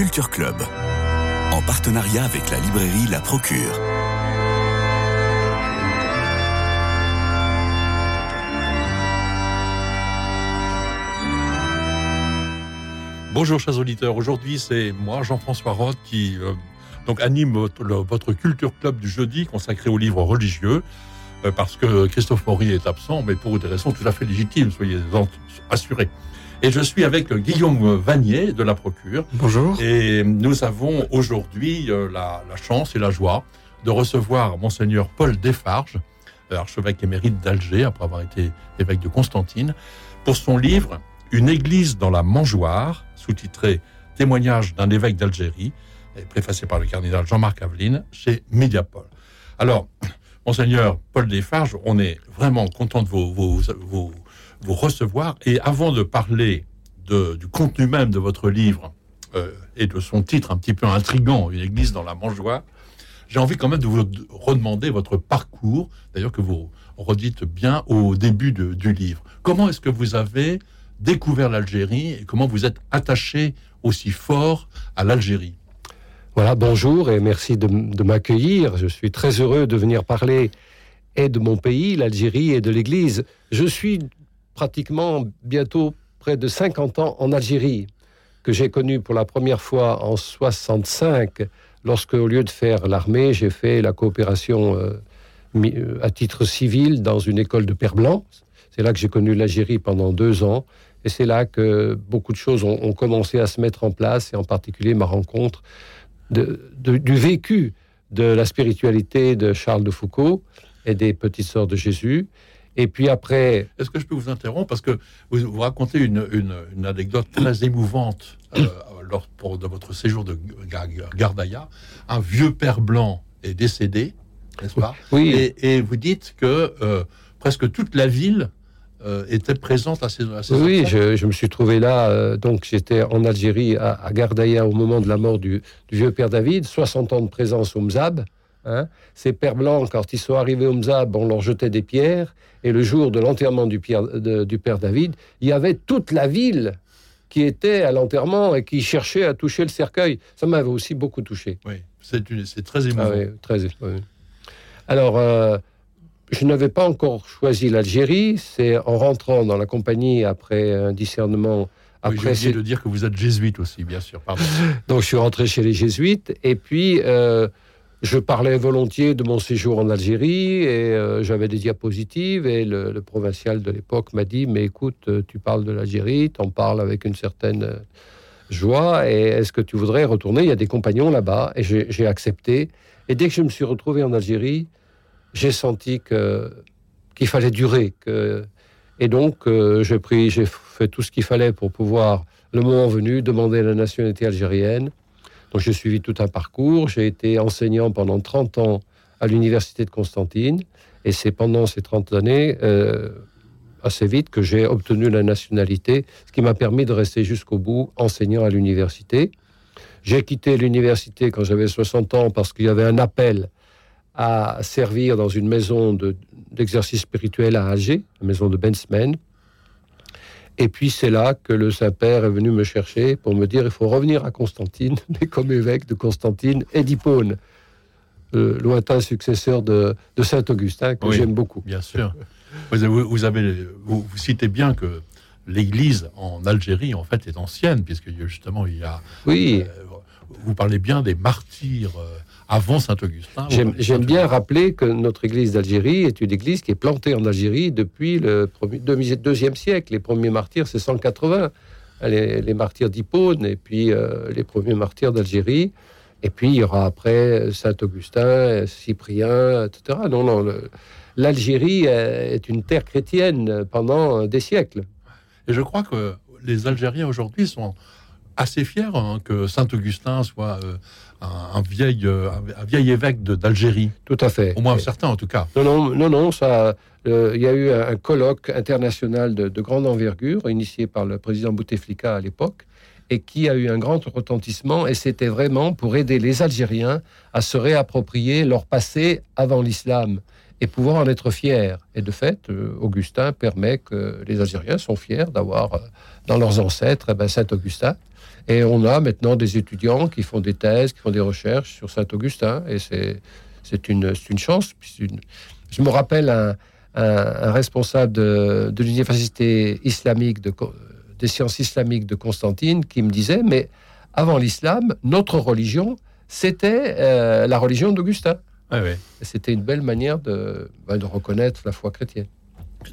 Culture Club, en partenariat avec la librairie La Procure. Bonjour chers auditeurs, aujourd'hui c'est moi Jean-François Roth qui euh, anime votre, culture club du jeudi consacré aux livres religieux euh, parce que Christophe Maury est absent mais pour des raisons tout à fait légitimes, soyez assurés. Et je suis avec Guillaume Vanier de la Procure Bonjour. et nous avons aujourd'hui euh, la, la chance et la joie de recevoir Monseigneur Paul Desfarges, euh, archevêque émérite d'Alger, après avoir été évêque de Constantine, pour son livre Une église dans la mangeoire, sous-titré Témoignage d'un évêque d'Algérie, préfacé par le cardinal Jean-Marc Aveline, chez Mediapol. Alors, Monseigneur Paul Desfarges, on est vraiment content de vous, vous, vous, vous recevoir. Et avant de parler du contenu même de votre livre, euh, et de son titre un petit peu intrigant, Une église dans la mangeoire, j'ai envie quand même de vous de- redemander votre parcours, d'ailleurs que vous redites bien au début du livre. Comment est-ce que vous avez découvert l'Algérie et comment vous êtes attaché aussi fort à l'Algérie? Voilà, bonjour et merci de, de m'accueillir. Je suis très heureux de venir parler et de mon pays, l'Algérie, et de l'Église. Je suis pratiquement bientôt près de 50 ans en Algérie, que j'ai connu pour la première fois en 65, lorsque, au lieu de faire l'armée, j'ai fait la coopération euh, euh, à titre civil dans une école de Père Blanc. C'est là que j'ai connu l'Algérie pendant deux ans. Et c'est là que beaucoup de choses ont, commencé à se mettre en place, et en particulier ma rencontre du vécu de la spiritualité de Charles de Foucault et des petites sœurs de Jésus. Et puis après, Est-ce que je peux vous interrompre Parce que vous, vous racontez une, une- une anecdote très émouvante euh, lors pour- de votre séjour de Ga- Ga- Gardaïa. Un vieux père blanc est décédé, n'est-ce pas? Oui, et, et vous dites que euh, presque toute la ville euh, était présente à ces, à ces oui, je, je me suis trouvé là. euh, donc j'étais en Algérie, à, à Gardaïa, au moment de la mort du, du vieux père David. 60 ans de présence au Mzab. Hein. Ces pères blancs, quand ils sont arrivés au Mzab, on leur jetait des pierres. Et le jour de l'enterrement du, père David, il y avait toute la ville qui était à l'enterrement et qui cherchait à toucher le cercueil. Ça m'avait aussi beaucoup touché. Oui, c'est très émouvant. Ah oui, très. oui. Alors, euh, je n'avais pas encore choisi l'Algérie. C'est en rentrant dans la compagnie après un discernement. Oui, Après, J'ai oublié c'est- de dire que vous êtes jésuite aussi, bien sûr. Pardon. donc, je suis rentré chez les Jésuites. Et puis, euh, je parlais volontiers de mon séjour en Algérie et euh, j'avais des diapositives. Et le, provincial de l'époque m'a dit Mais écoute, euh, tu parles de l'Algérie, tu en parles avec une certaine euh, joie. Et est-ce que tu voudrais retourner? Il y a des compagnons là-bas. Et j'ai accepté. Et dès que je me suis retrouvé en Algérie, j'ai senti que qu'il fallait durer. Et donc, j'ai fait tout ce qu'il fallait pour pouvoir, le moment venu, demander la nationalité algérienne. Donc, j'ai suivi tout un parcours. J'ai été enseignant pendant 30 ans à l'université de Constantine. Et c'est pendant ces 30 années, euh, assez vite, que j'ai obtenu la nationalité, ce qui m'a permis de rester jusqu'au bout enseignant à l'université. J'ai quitté l'université quand j'avais 60 ans parce qu'il y avait un appel à servir dans une maison de- d'exercice spirituel à Alger, la maison de Bensmen. Et puis c'est là que le Saint-Père est venu me chercher pour me dire il faut revenir à Constantine, mais comme évêque de Constantine et d'Hippone, le lointain successeur de, de Saint-Augustin, que Oui. j'aime beaucoup. Bien sûr. Vous, avez- vous avez, vous, vous citez bien que l'Église en Algérie, en fait, est ancienne, puisque justement, il y a. Oui, euh, vous parlez bien des martyrs euh, avant Saint-Augustin. J'aime bien rappeler que notre église d'Algérie est une église qui est plantée en Algérie depuis le premier, deuxième siècle. Les premiers martyrs, c'est 180. Les, les martyrs d'Hippone et puis euh, les premiers martyrs d'Algérie. Et puis il y aura après Saint-Augustin, Cyprien, etc. Non, non, l'Algérie euh, est une terre chrétienne pendant des siècles. Et je crois que les Algériens aujourd'hui sont assez fiers hein, que Saint-Augustin soit euh, un, un vieil, euh, un, vieil évêque d'Algérie. Tout à fait. Au moins certains, en tout cas. Non, non, non, non, ça. euh, Il y a eu un, un colloque international de, de grande envergure, initié par le président Bouteflika à l'époque, et qui a eu un grand retentissement. Et c'était vraiment pour aider les Algériens à se réapproprier leur passé avant l'islam et pouvoir en être fiers. Et de fait, euh, Augustin permet que les Algériens sont fiers d'avoir dans leurs ancêtres eh ben, Saint Augustin. Et on a maintenant des étudiants qui font des thèses, qui font des recherches sur Saint-Augustin, et c'est une, une chance. je me rappelle un, un, responsable de, de l'université islamique de, des sciences islamiques de Constantine qui me disait, mais avant l'islam, notre religion, c'était euh, la religion d'Augustin. C'était une belle manière de, ben, de, reconnaître la foi chrétienne.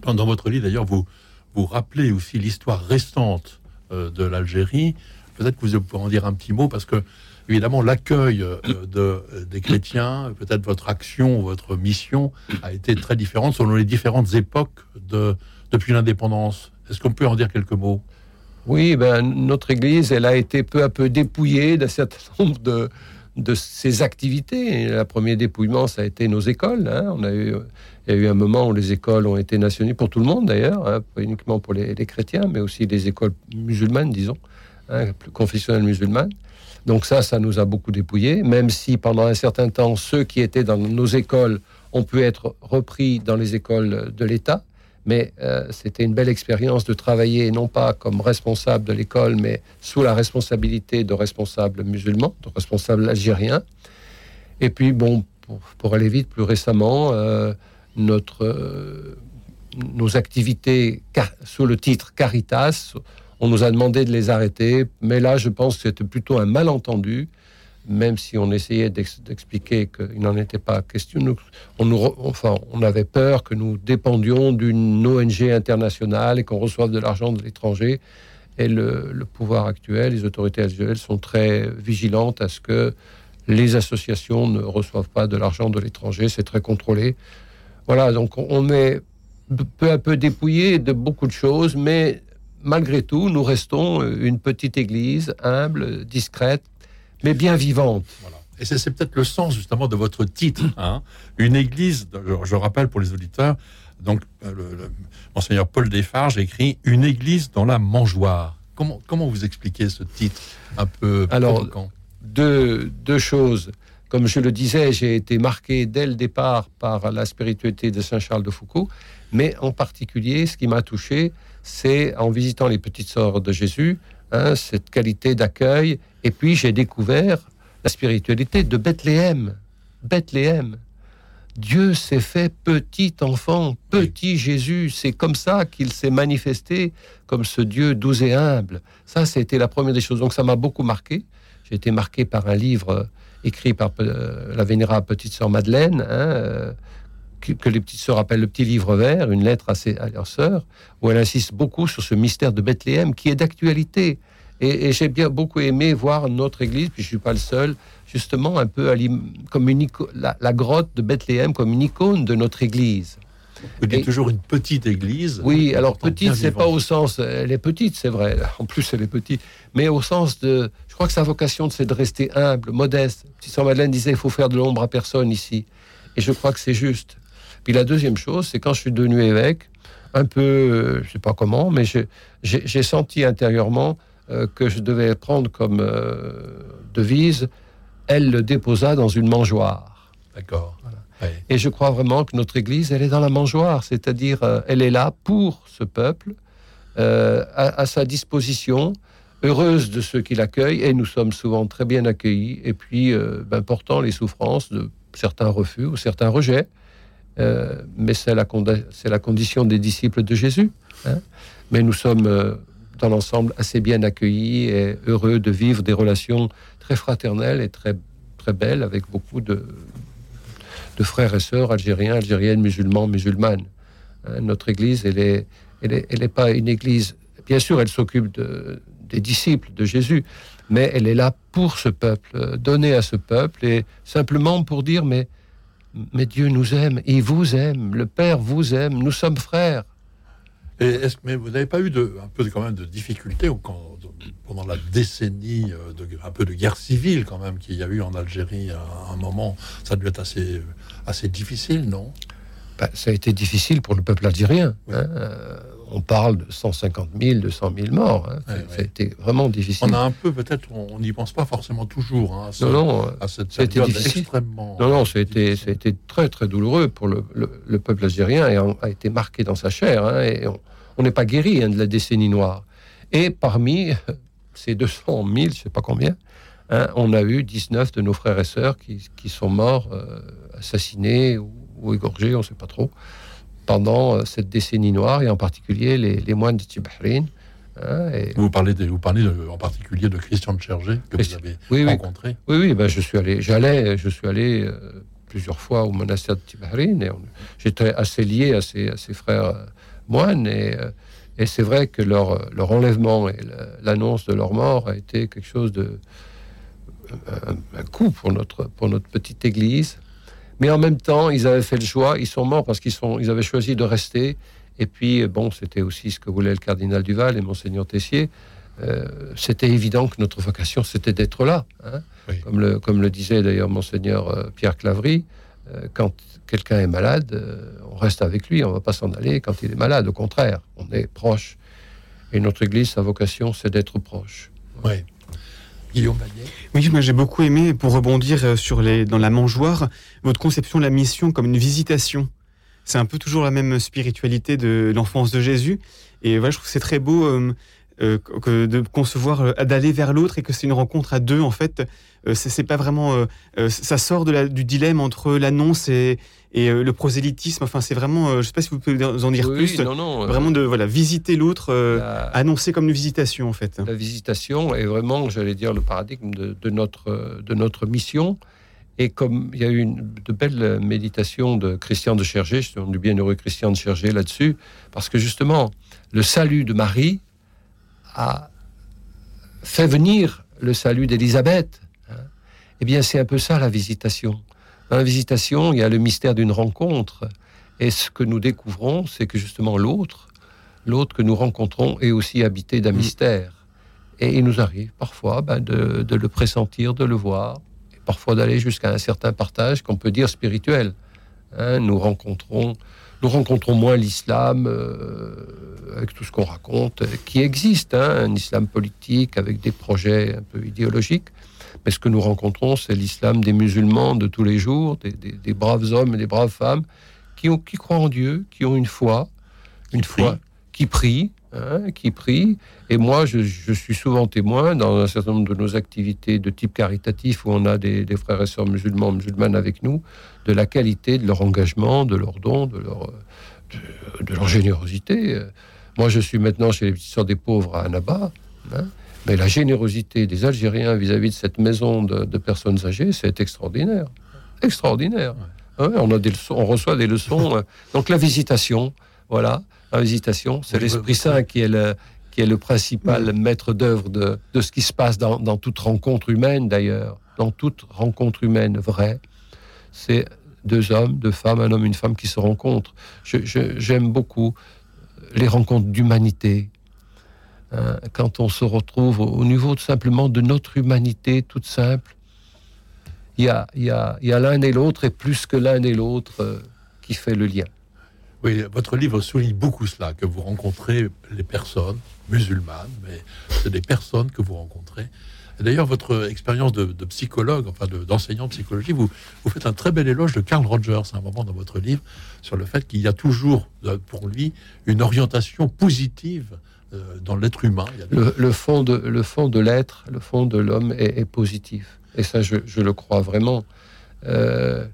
Dans votre livre, d'ailleurs, vous, vous rappelez aussi l'histoire récente euh, de l'Algérie. Peut-être que vous pouvez en dire un petit mot, parce que, évidemment, l'accueil euh, de, des chrétiens, peut-être votre action, votre mission, a été très différente selon les différentes époques de, depuis l'indépendance. Est-ce qu'on peut en dire quelques mots? Oui, ben, notre Église, elle a été peu à peu dépouillée d'un certain nombre de, de ses activités. Et le premier dépouillement, ça a été nos écoles. Hein. On a eu, il y a eu un moment où les écoles ont été nationalisées, pour tout le monde d'ailleurs, hein, pas uniquement pour les, chrétiens, mais aussi les écoles musulmanes, disons, hein, plus confessionnelles musulmanes. Donc ça, ça nous a beaucoup dépouillés, même si pendant un certain temps, ceux qui étaient dans nos écoles ont pu être repris dans les écoles de l'État. Mais euh, c'était une belle expérience de travailler non pas comme responsable de l'école, mais sous la responsabilité de responsables musulmans, de responsables algériens. Et puis, bon, pour, aller vite, plus récemment, euh, notre, euh, nos activités sous le titre Caritas, on nous a demandé de les arrêter, mais là, je pense que c'était plutôt un malentendu même si on essayait d'expliquer qu'il n'en était pas question, on, enfin, on avait peur que nous dépendions d'une ONG internationale et qu'on reçoive de l'argent de l'étranger. Et le, pouvoir actuel, les autorités actuelles sont très vigilantes à ce que les associations ne reçoivent pas de l'argent de l'étranger. C'est très contrôlé. Voilà, donc on est peu à peu dépouillé de beaucoup de choses, mais malgré tout, nous restons une petite église humble, discrète, mais bien vivante. Et c'est peut-être le sens justement de votre titre. Hein. Une église, je, rappelle pour les auditeurs, donc euh, le, monseigneur Paul Desfarges écrit Une église dans la mangeoire. Comment, comment vous expliquez ce titre un peu Alors, deux, deux choses. Comme je le disais, j'ai été marqué dès le départ par la spiritualité de Saint Charles de Foucault, mais en particulier, ce qui m'a touché, c'est en visitant les petites sœurs de Jésus, Hein, cette qualité d'accueil. Et puis j'ai découvert la spiritualité de Bethléem. Bethléem. Dieu s'est fait petit enfant, petit Jésus. C'est comme ça qu'il s'est manifesté comme ce Dieu doux et humble. Ça, c'était la première des choses. Donc ça m'a beaucoup marqué. J'ai été marqué par un livre écrit par euh, la vénérable petite sœur Madeleine, hein, euh, que, les petites sœurs appellent le petit livre vert, une lettre à, ses, à leur sœur, où elle insiste beaucoup sur ce mystère de Bethléem qui est d'actualité. Et, j'ai bien beaucoup aimé voir notre église, puis je suis pas le seul, justement un peu comme une la, la, grotte de Bethléem comme une icône de notre église. Vous dites toujours une petite église. Oui, alors petite, c'est pas au sens, elle est petite, c'est vrai. En plus, elle est petite, mais au sens de, je crois que sa vocation, c'est de rester humble, modeste. Si Saint Madeleine disait, il faut faire de l'ombre à personne ici, et je crois que c'est juste. Puis la deuxième chose, c'est quand je suis devenu évêque, un peu, euh, je sais pas comment, mais j'ai senti intérieurement euh, que je devais prendre comme euh, devise, elle le déposa dans une mangeoire. D'accord. Et je crois vraiment que notre Église, elle est dans la mangeoire, c'est-à-dire elle est là pour ce peuple, à, sa disposition, heureuse de ceux qui l'accueillent, et nous sommes souvent très bien accueillis, et puis ben, portant les souffrances de certains refus ou certains rejets. Euh, mais c'est la, condition des disciples de Jésus. Hein. Mais nous sommes, euh, dans l'ensemble, assez bien accueillis et heureux de vivre des relations très fraternelles et très, très belles avec beaucoup de, de frères et sœurs algériens, algériennes, musulmans, musulmanes. Hein. notre Église, elle n'est est, elle est pas une Église... Bien sûr, elle s'occupe de, des disciples de Jésus, mais elle est là pour ce peuple, donnée à ce peuple, et simplement pour dire, mais mais Dieu nous aime, il vous aime, le Père vous aime, nous sommes frères. Et est-ce, mais vous n'avez pas eu de, un peu quand même de difficultés pendant la décennie, euh, de, un peu de guerre civile quand même qu'il y a eu en Algérie à un moment? Ça devait être assez difficile, non? Ben, Ça a été difficile pour le peuple algérien. Hein. Euh, on parle de 150 000, 200 000 morts. Hein. ça a été vraiment difficile. On a un peu, peut-être, on n'y pense pas forcément toujours hein, à, non, non, à cette période extrêmement. Non, non, a été très, très douloureux pour le, peuple algérien et a été marqué dans sa chair. Hein, et on n'est pas guéri de la décennie noire. Et parmi, ces 200 000, je ne sais pas combien, on a eu 19 de nos frères et sœurs qui, qui sont morts, euh, assassinés ou, égorgés, on ne sait pas trop, pendant euh, cette décennie noire, et en particulier les, les moines de Tibahrin. Hein, vous parlez, de, vous parlez en particulier de Christian de Chergé, que vous avez oui, rencontré. Oui, oui, ben je suis allé, j'allais, je suis allé euh, plusieurs fois au monastère de Tibahrin, et j'étais assez lié à ces, à ces frères moines, et et c'est vrai que leur, leur enlèvement et l'annonce de leur mort a été quelque chose de. un, coup pour notre, pour notre petite église. Mais en même temps, ils avaient fait le choix, ils sont morts parce qu'ils sont, ils avaient choisi de rester. Et puis, bon, c'était aussi ce que voulait le cardinal Duval et Monseigneur Tessier. Euh, c'était évident que notre vocation, c'était d'être là. Hein. comme, le, comme le disait d'ailleurs Monseigneur euh, Pierre Clavry, euh, quand quelqu'un est malade, euh, on reste avec lui, on ne va pas s'en aller quand il est malade. Au contraire, on est proche. Et notre Église, sa vocation, c'est d'être proche. Oui. Oui, moi j'ai beaucoup aimé, pour rebondir euh, sur les, dans la mangeoire, votre conception de la mission comme une visitation. C'est un peu toujours la même spiritualité de l'enfance de Jésus. Et voilà, je trouve que c'est très beau que de concevoir, d'aller vers l'autre et que c'est une rencontre à deux, en fait. Euh, c'est pas vraiment. Euh, euh, ça sort de la, du dilemme entre l'annonce et, et le prosélytisme. Enfin, c'est vraiment. je sais pas si vous pouvez en dire plus. Non, non, vraiment de voilà visiter l'autre, annoncer comme une visitation en fait. La visitation est vraiment, j'allais dire, le paradigme de, notre de notre mission. Et comme il y a eu une, de belles méditations de Christian de Chergé, je du bienheureux Christian de Chergé là-dessus, parce que justement, le salut de Marie a fait venir le salut d'Élisabeth. Eh bien, c'est un peu ça la visitation. Dans la visitation, il y a le mystère d'une rencontre. Et ce que nous découvrons, c'est que justement l'autre, l'autre que nous rencontrons, est aussi habité d'un mm. mystère. Et il nous arrive parfois ben, de, le pressentir, de le voir, et parfois d'aller jusqu'à un certain partage qu'on peut dire spirituel. Hein, nous rencontrons, nous rencontrons moins l'islam euh, avec tout ce qu'on raconte, qui existe, hein, un islam politique avec des projets un peu idéologiques. Mais ce que nous rencontrons, c'est l'islam des musulmans de tous les jours, des, braves hommes et des braves femmes qui, ont, qui croient en Dieu, qui ont une foi, une foi, qui prient, hein, qui prient. Et moi, je, suis souvent témoin dans un certain nombre de nos activités de type caritatif où on a des, frères et sœurs musulmans, musulmanes avec nous, de la qualité de leur engagement, de leur don, de leur, de, leur générosité. Moi, je suis maintenant chez les petits sœurs des pauvres à Annaba. Hein, mais la générosité des Algériens vis-à-vis de cette maison de, personnes âgées, c'est extraordinaire. Extraordinaire. on, a des on reçoit des leçons. Donc la visitation, voilà, c'est l'Esprit Saint qui est le, qui est le principal maître d'œuvre de, de, ce qui se passe dans, dans toute rencontre humaine d'ailleurs, dans toute rencontre humaine vraie. C'est deux hommes, deux femmes, un homme, une femme qui se rencontrent. J'aime beaucoup les rencontres d'humanité, Hein, quand on se retrouve au, niveau tout simplement de notre humanité toute simple, il y a, y a, y a l'un et l'autre, et plus que l'un et l'autre, euh, qui fait le lien. Oui, votre livre souligne beaucoup cela, que vous rencontrez les personnes musulmanes, mais c'est des personnes que vous rencontrez. D'ailleurs, votre expérience de, psychologue, enfin d'enseignant de, psychologie, vous, faites un très bel éloge de Carl Rogers à un moment dans votre livre sur le fait qu'il y a toujours euh, pour lui une orientation positive euh, dans l'être humain. le, fond de, l'être, le fond de l'homme est, positif. Et ça, je, le crois vraiment. Euh,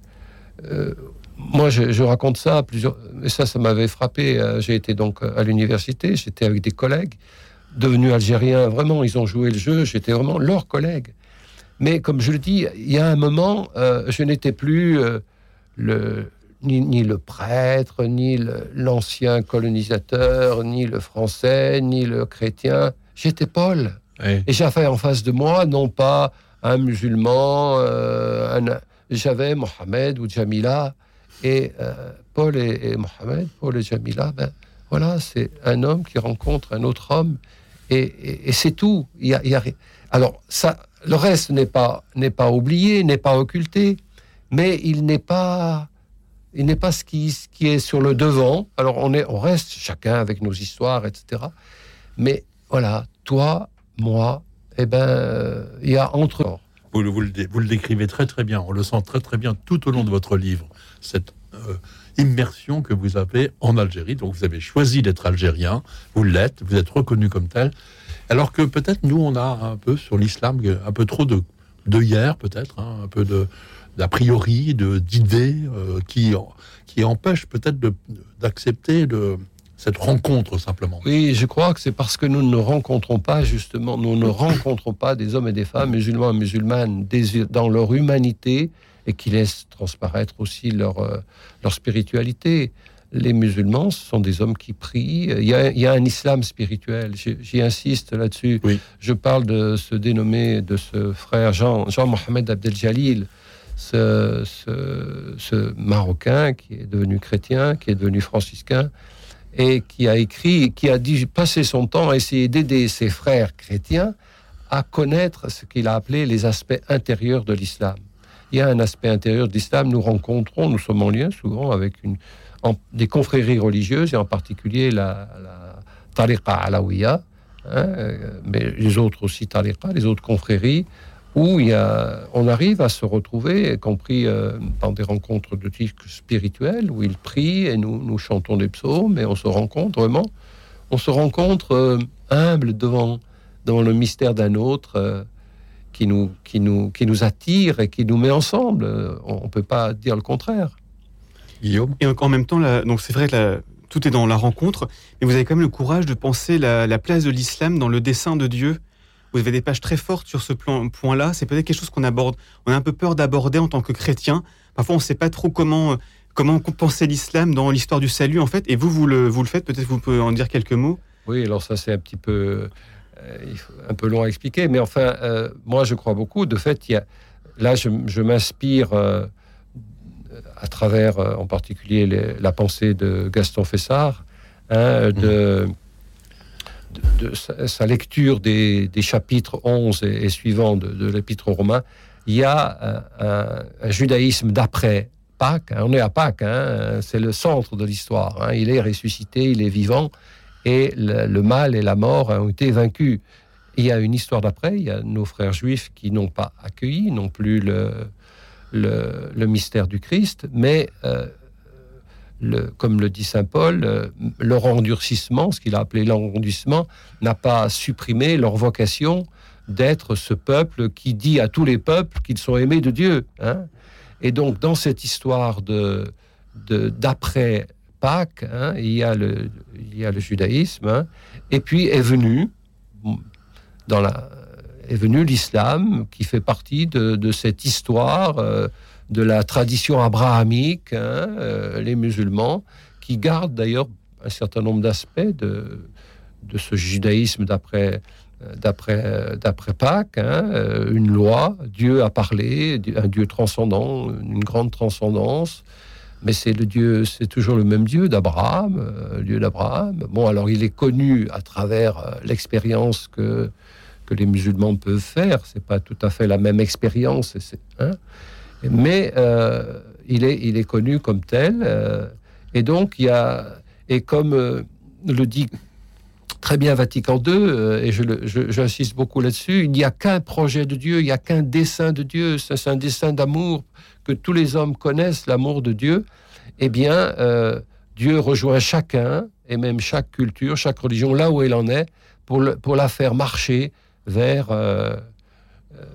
moi, je, raconte ça à plusieurs. Et ça, ça m'avait frappé. J'ai été donc à l'université, j'étais avec des collègues devenus algériens. Vraiment, ils ont joué le jeu. J'étais vraiment leur collègue. Mais comme je le dis, il y a un moment, je n'étais plus le, ni, le prêtre, ni l'ancien colonisateur, ni le français, ni le chrétien. J'étais Paul. Et j'avais en face de moi, non pas un musulman, euh, j'avais Mohamed ou Jamila. Et euh, Paul et, Mohamed, Paul et Jamila, ben, voilà, c'est un homme qui rencontre un autre homme. Et, c'est tout. Alors, ça, le reste n'est pas, n'est pas oublié, n'est pas occulté, mais il n'est pas il n'est pas ce qui, qui, est sur le devant. Alors on, est, on reste chacun avec nos histoires, etc. Mais voilà, toi, moi, eh ben, il y a entre. Vous, vous, le, vous, le, décrivez très très bien. On le sent très très bien tout au long de votre livre. Cette euh, immersion que vous avez en Algérie. Donc vous avez choisi d'être algérien, vous l'êtes, vous êtes reconnu comme tel. Alors que peut-être nous, on a un peu sur l'islam un peu trop de, de hier, peut-être, hein, un peu d'a priori, d'idées euh, qui, qui empêchent peut-être d'accepter cette rencontre simplement. Oui, je crois que c'est parce que nous ne rencontrons pas justement, nous ne rencontrons pas des hommes et des femmes musulmans et musulmanes dans leur humanité et qui laissent transparaître aussi leur, euh, leur spiritualité. Les musulmans, ce sont des hommes qui prient. Il y a, un islam spirituel. J'y insiste là-dessus. Je parle de ce dénommé, de ce frère Jean, Jean-Mohamed Abdel Jalil, ce, ce, Marocain qui est devenu chrétien, qui est devenu franciscain, et qui a écrit, qui a dit, passé son temps à essayer d'aider ses frères chrétiens à connaître ce qu'il a appelé les aspects intérieurs de l'islam il y a un aspect intérieur de l'islam. Nous rencontrons, nous sommes en lien souvent avec une, des confréries religieuses, et en particulier la, la tariqa alawiya, hein, euh, mais les autres aussi tariqa, les autres confréries, où il y a, on arrive à se retrouver, y compris euh, dans des rencontres de type spirituel, où ils prient et nous, nous chantons des psaumes, et on se rencontre vraiment, on se rencontre euh, humble devant, devant le mystère d'un autre qui nous, qui, nous, qui nous attire et qui nous met ensemble. On ne peut pas dire le contraire. Guillaume? Et en même temps, donc c'est vrai que tout est dans la rencontre, mais vous avez quand même le courage de penser la, place de l'islam dans le dessin de Dieu. Vous avez des pages très fortes sur ce point-là. C'est peut-être quelque chose qu'on aborde. On a un peu peur d'aborder en tant que chrétien. Parfois, on ne sait pas trop comment comment penser l'islam dans l'histoire du salut, en fait. Et vous, vous le, vous le faites. Peut-être vous pouvez en dire quelques mots. Oui, alors ça, c'est un petit peu euh, un peu long à expliquer, mais enfin, euh, moi je crois beaucoup. De fait, il y a, là, je, m'inspire euh, à travers en particulier la pensée de Gaston Fessard, hein, de, de, sa, lecture des, chapitres 11 et, suivants de, l'épître aux Romains. Il y a un, judaïsme d'après Pâques. Hein. on est à Pâques, hein, c'est le centre de l'histoire. il est ressuscité, il est vivant et le, mal et la mort ont été vaincus. il y a une histoire d'après, il y a nos frères juifs qui n'ont pas accueilli non plus le, le, mystère du Christ, mais euh, comme le dit Saint Paul, euh, leur endurcissement, ce qu'il a appelé l'endurcissement, n'a pas supprimé leur vocation d'être ce peuple qui dit à tous les peuples qu'ils sont aimés de Dieu. Hein. Et donc, dans cette histoire de d'après Pâques, hein, il, y a le, il y a le judaïsme, hein, et puis est venu, dans la, est venu l'islam, qui fait partie de, cette histoire euh, de la tradition abrahamique, hein, euh, les musulmans, qui gardent d'ailleurs un certain nombre d'aspects de, de ce judaïsme d'après d'après d'après Pâques, une loi, Dieu a parlé, un Dieu transcendant, une grande transcendance, mais c'est le Dieu, c'est toujours le même Dieu d'Abraham, euh, Dieu d'Abraham. Bon, alors il est connu à travers euh, l'expérience que que les musulmans peuvent faire. C'est pas tout à fait la même expérience, hein mais euh, il est il est connu comme tel. et donc il y a et comme le dit très bien Vatican II, et j'insiste je, beaucoup là-dessus, il n'y a qu'un projet de Dieu, il n'y a qu'un dessein de Dieu, c'est un dessein d'amour que tous les hommes connaissent l'amour de Dieu, eh bien, euh, Dieu rejoint chacun, et même chaque culture, chaque religion, là où elle en est, pour, pour la faire marcher vers, euh, euh,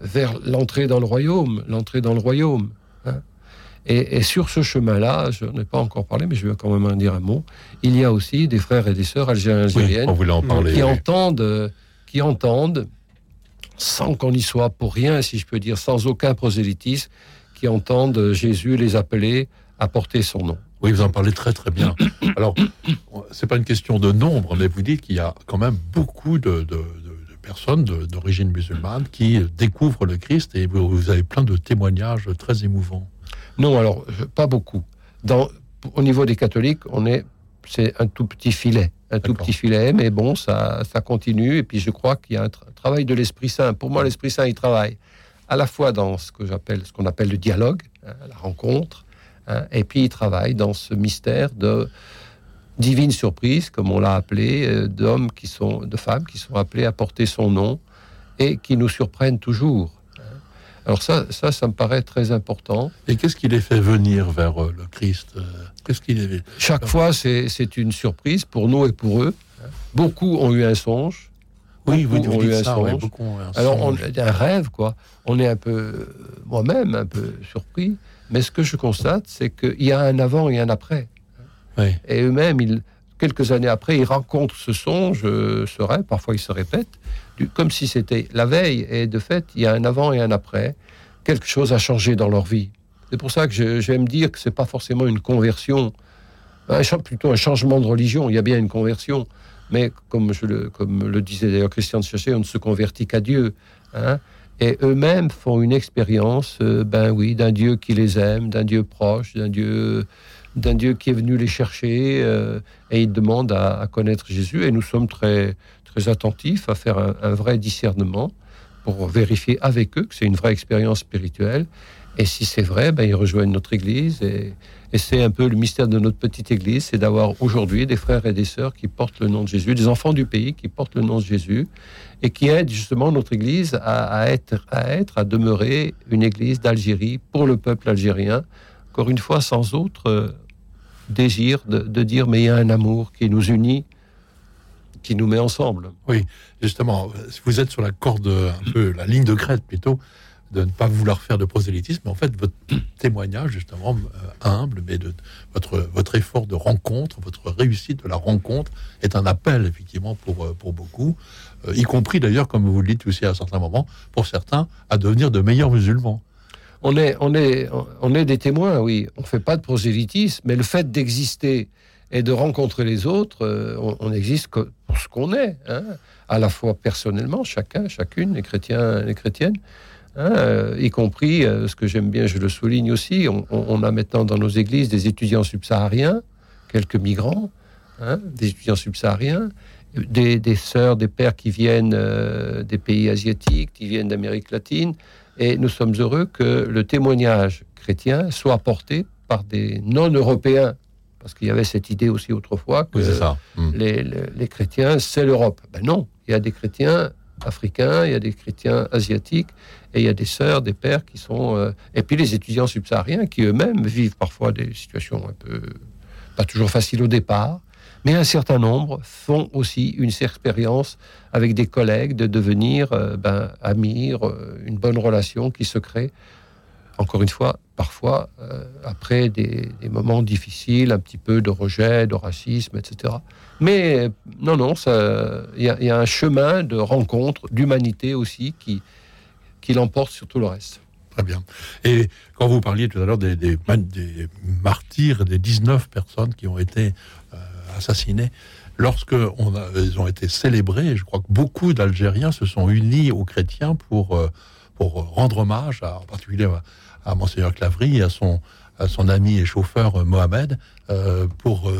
vers l'entrée dans le royaume, l'entrée dans le royaume. Hein. Et, sur ce chemin-là, je n'ai pas encore parlé, mais je vais quand même en dire un mot. Il y a aussi des frères et des sœurs algériens algériennes qui entendent, qui entendent sans qu'on y soit pour rien, si je peux dire, sans aucun prosélytisme, qui entendent Jésus les appeler à porter son nom. Oui, vous en parlez très très bien. Alors, c'est pas une question de nombre, mais vous dites qu'il y a quand même beaucoup de, personnes d'origine musulmane qui découvrent le Christ et vous, avez plein de témoignages très émouvants. Non, alors pas beaucoup. Dans, au niveau des catholiques, on est c'est un tout petit filet, un tout petit filet, mais bon, ça, ça continue. Et puis je crois qu'il y a un travail de l'Esprit Saint. Pour moi, l'Esprit Saint, il travaille à la fois dans ce que j'appelle, ce qu'on appelle le dialogue, hein, la rencontre, hein, et puis il travaille dans ce mystère de divine surprise, comme on l'a appelé, euh, d'hommes qui sont, de femmes qui sont appelés à porter son nom et qui nous surprennent toujours. Alors ça, ça, ça me paraît très important. Et qu'est-ce qui les fait venir vers le Christ euh, Qu'est-ce qui les... Chaque fois, c'est une surprise pour nous et pour eux. Beaucoup ont eu un songe. Oui, vous, Beaucoup vous ont eu dites un ça, songe. beaucoup ont eu un Alors, on, songe. un rêve, quoi. On est un peu, moi-même, un peu surpris. Mais ce que je constate, c'est qu'il y a un avant et un après. Oui. Et eux-mêmes, ils, quelques années après, ils rencontrent ce songe, euh, ce rêve, parfois ils se répètent, du- comme si c'était la veille. Et de fait, il y a un avant et un après. Quelque chose a changé dans leur vie. C'est pour ça que j'aime dire que c'est pas forcément une conversion, un plutôt un changement de religion. Il y a bien une conversion, mais comme, je le disait d'ailleurs Christian de Chaché, on ne se convertit qu'à Dieu. hein. Et eux-mêmes font une expérience, euh, ben oui, d'un Dieu qui les aime, d'un Dieu proche, d'un Dieu, d'un Dieu qui est venu les chercher, euh, et ils demandent à, connaître Jésus. Et nous sommes très, très attentifs à faire un, vrai discernement pour vérifier avec eux que c'est une vraie expérience spirituelle. Et si c'est vrai, ben, ils rejoignent notre Église. Et, c'est un peu le mystère de notre petite Église, c'est d'avoir aujourd'hui des frères et des sœurs qui portent le nom de Jésus, des enfants du pays qui portent le nom de Jésus, et qui aident justement notre Église à, à être, à être, à demeurer une Église d'Algérie pour le peuple algérien. Encore une fois, sans autre euh, désir de, dire, mais il y a un amour qui nous unit, qui nous met ensemble. Justement, euh, vous êtes sur la corde, un peu la ligne de crête plutôt, de ne pas vouloir faire de prosélytisme. En fait, votre témoignage, justement, euh, humble, mais de votre, votre effort de rencontre, votre réussite de la rencontre est un appel, effectivement, pour, euh, pour beaucoup, euh, y compris d'ailleurs, comme vous le dites aussi à un certain moment, pour certains, à devenir de meilleurs musulmans. On est, on est, on est des témoins, oui. On fait pas de prosélytisme, mais le fait d'exister et de rencontrer les autres, euh, on, on existe que pour ce qu'on est, hein, à la fois personnellement, chacun, chacune, les chrétiens, les chrétiennes, hein, euh, y compris, euh, ce que j'aime bien, je le souligne aussi, on, a maintenant dans nos églises des étudiants subsahariens, quelques migrants, hein, des étudiants subsahariens, des, des sœurs, des pères qui viennent des pays asiatiques, qui viennent d'Amérique latine, et nous sommes heureux que le témoignage chrétien soit apporté par des non-européens, parce qu'il y avait cette idée aussi autrefois que Oui, c'est ça. Hmm. les, les- les chrétiens, c'est l'Europe. Ben non, il y a des chrétiens africains, il y a des chrétiens asiatiques, et il y a des sœurs, des pères qui sont... euh, et puis les étudiants subsahariens qui eux-mêmes vivent parfois des situations un peu... pas toujours faciles au départ, mais un certain nombre font aussi une expérience avec des collègues de devenir euh, ben, amis, euh, une bonne relation qui se crée. Encore une fois, parfois, euh, après des, moments difficiles, un petit peu de rejet, de racisme, etc. Mais non, non, il y, a- un chemin de rencontre, d'humanité aussi, qui, qui l'emporte sur tout le reste. Très bien. Et quand vous parliez tout à l'heure des, des, des martyrs, des 19 personnes qui ont été assassinées, lorsque a- ils ont été célébrés, je crois que beaucoup d'Algériens se sont unis aux chrétiens pour, euh, pour rendre hommage, à, en particulier à, à Monseigneur Clavry et à son, à son ami et chauffeur euh, Mohamed. euh, pour,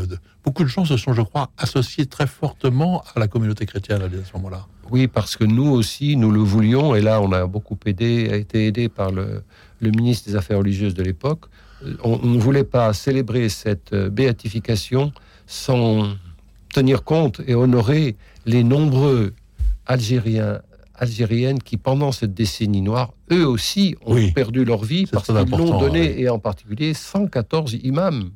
beaucoup de gens se sont, je crois, associés très fortement à la communauté chrétienne à ce moment-là. Oui, parce que nous aussi, nous le voulions, et là, on a beaucoup aidé, a été aidé par le, le ministre des Affaires religieuses de l'époque. On, ne voulait pas célébrer cette béatification sans tenir compte et honorer les nombreux Algériens, Algériennes qui, pendant cette décennie noire, eux aussi ont Oui. perdu leur vie parce qu'ils l'ont donné, et en particulier 114 imams.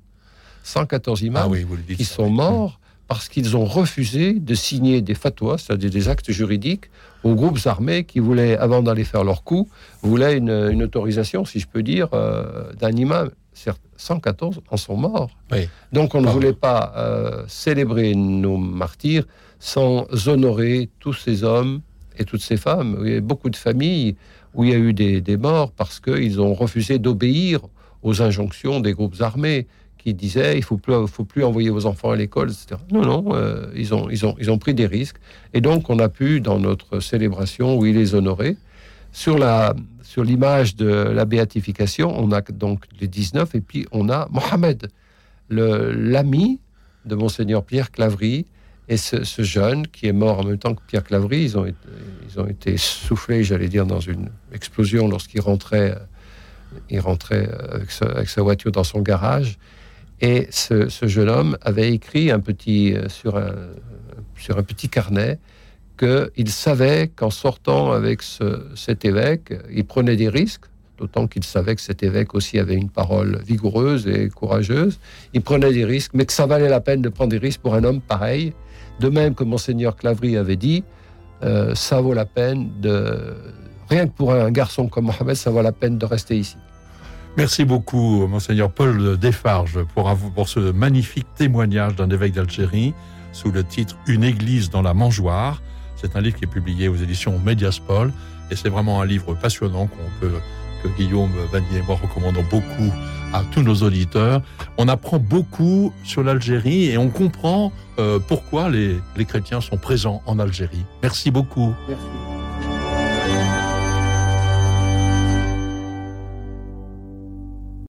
114 imams Ah oui, dites. qui sont morts parce qu'ils ont refusé de signer des fatwas, c'est-à-dire des actes juridiques, aux groupes armés qui voulaient, avant d'aller faire leur coup, voulaient une, une autorisation, si je peux dire, euh, d'un imam. Certes, 114 en sont morts. Oui. Donc on ne voulait pas euh, célébrer nos martyrs sans honorer tous ces hommes et toutes ces femmes. Il y a beaucoup de familles où il y a eu des, des morts parce qu'ils ont refusé d'obéir aux injonctions des groupes armés qui disaient il faut plus, faut plus envoyer vos enfants à l'école, etc. Non, non, euh, ils, ont, ils, ont, ils ont pris des risques. Et donc, on a pu, dans notre célébration, où il les honorait, sur la sur l'image de la béatification, on a donc les 19, et puis on a Mohamed, l'ami de Monseigneur Pierre Clavry, et ce, jeune qui est mort en même temps que Pierre Clavry, ils ont été, soufflés, j'allais dire, dans une explosion lorsqu'il rentrait, euh, il rentrait euh, avec sa, voiture dans son garage. Et ce, jeune homme avait écrit un petit, euh, sur un petit carnet qu'il savait qu'en sortant avec cet évêque, il prenait des risques, d'autant qu'il savait que cet évêque aussi avait une parole vigoureuse et courageuse. Il prenait des risques, mais que ça valait la peine de prendre des risques pour un homme pareil. De même que monseigneur Clavry avait dit, euh, ça vaut la peine de... Rien que pour un garçon comme Mohamed, ça vaut la peine de rester ici. Merci beaucoup, monseigneur Paul Desfarges, pour, pour ce magnifique témoignage d'un évêque d'Algérie sous le titre Une église dans la mangeoire. C'est un livre qui est publié aux éditions Mediaspol et c'est vraiment un livre passionnant qu'on peut, que Guillaume Vanier et moi recommandons beaucoup à tous nos auditeurs. On apprend beaucoup sur l'Algérie et on comprend euh, pourquoi les, les chrétiens sont présents en Algérie. Merci beaucoup. Merci.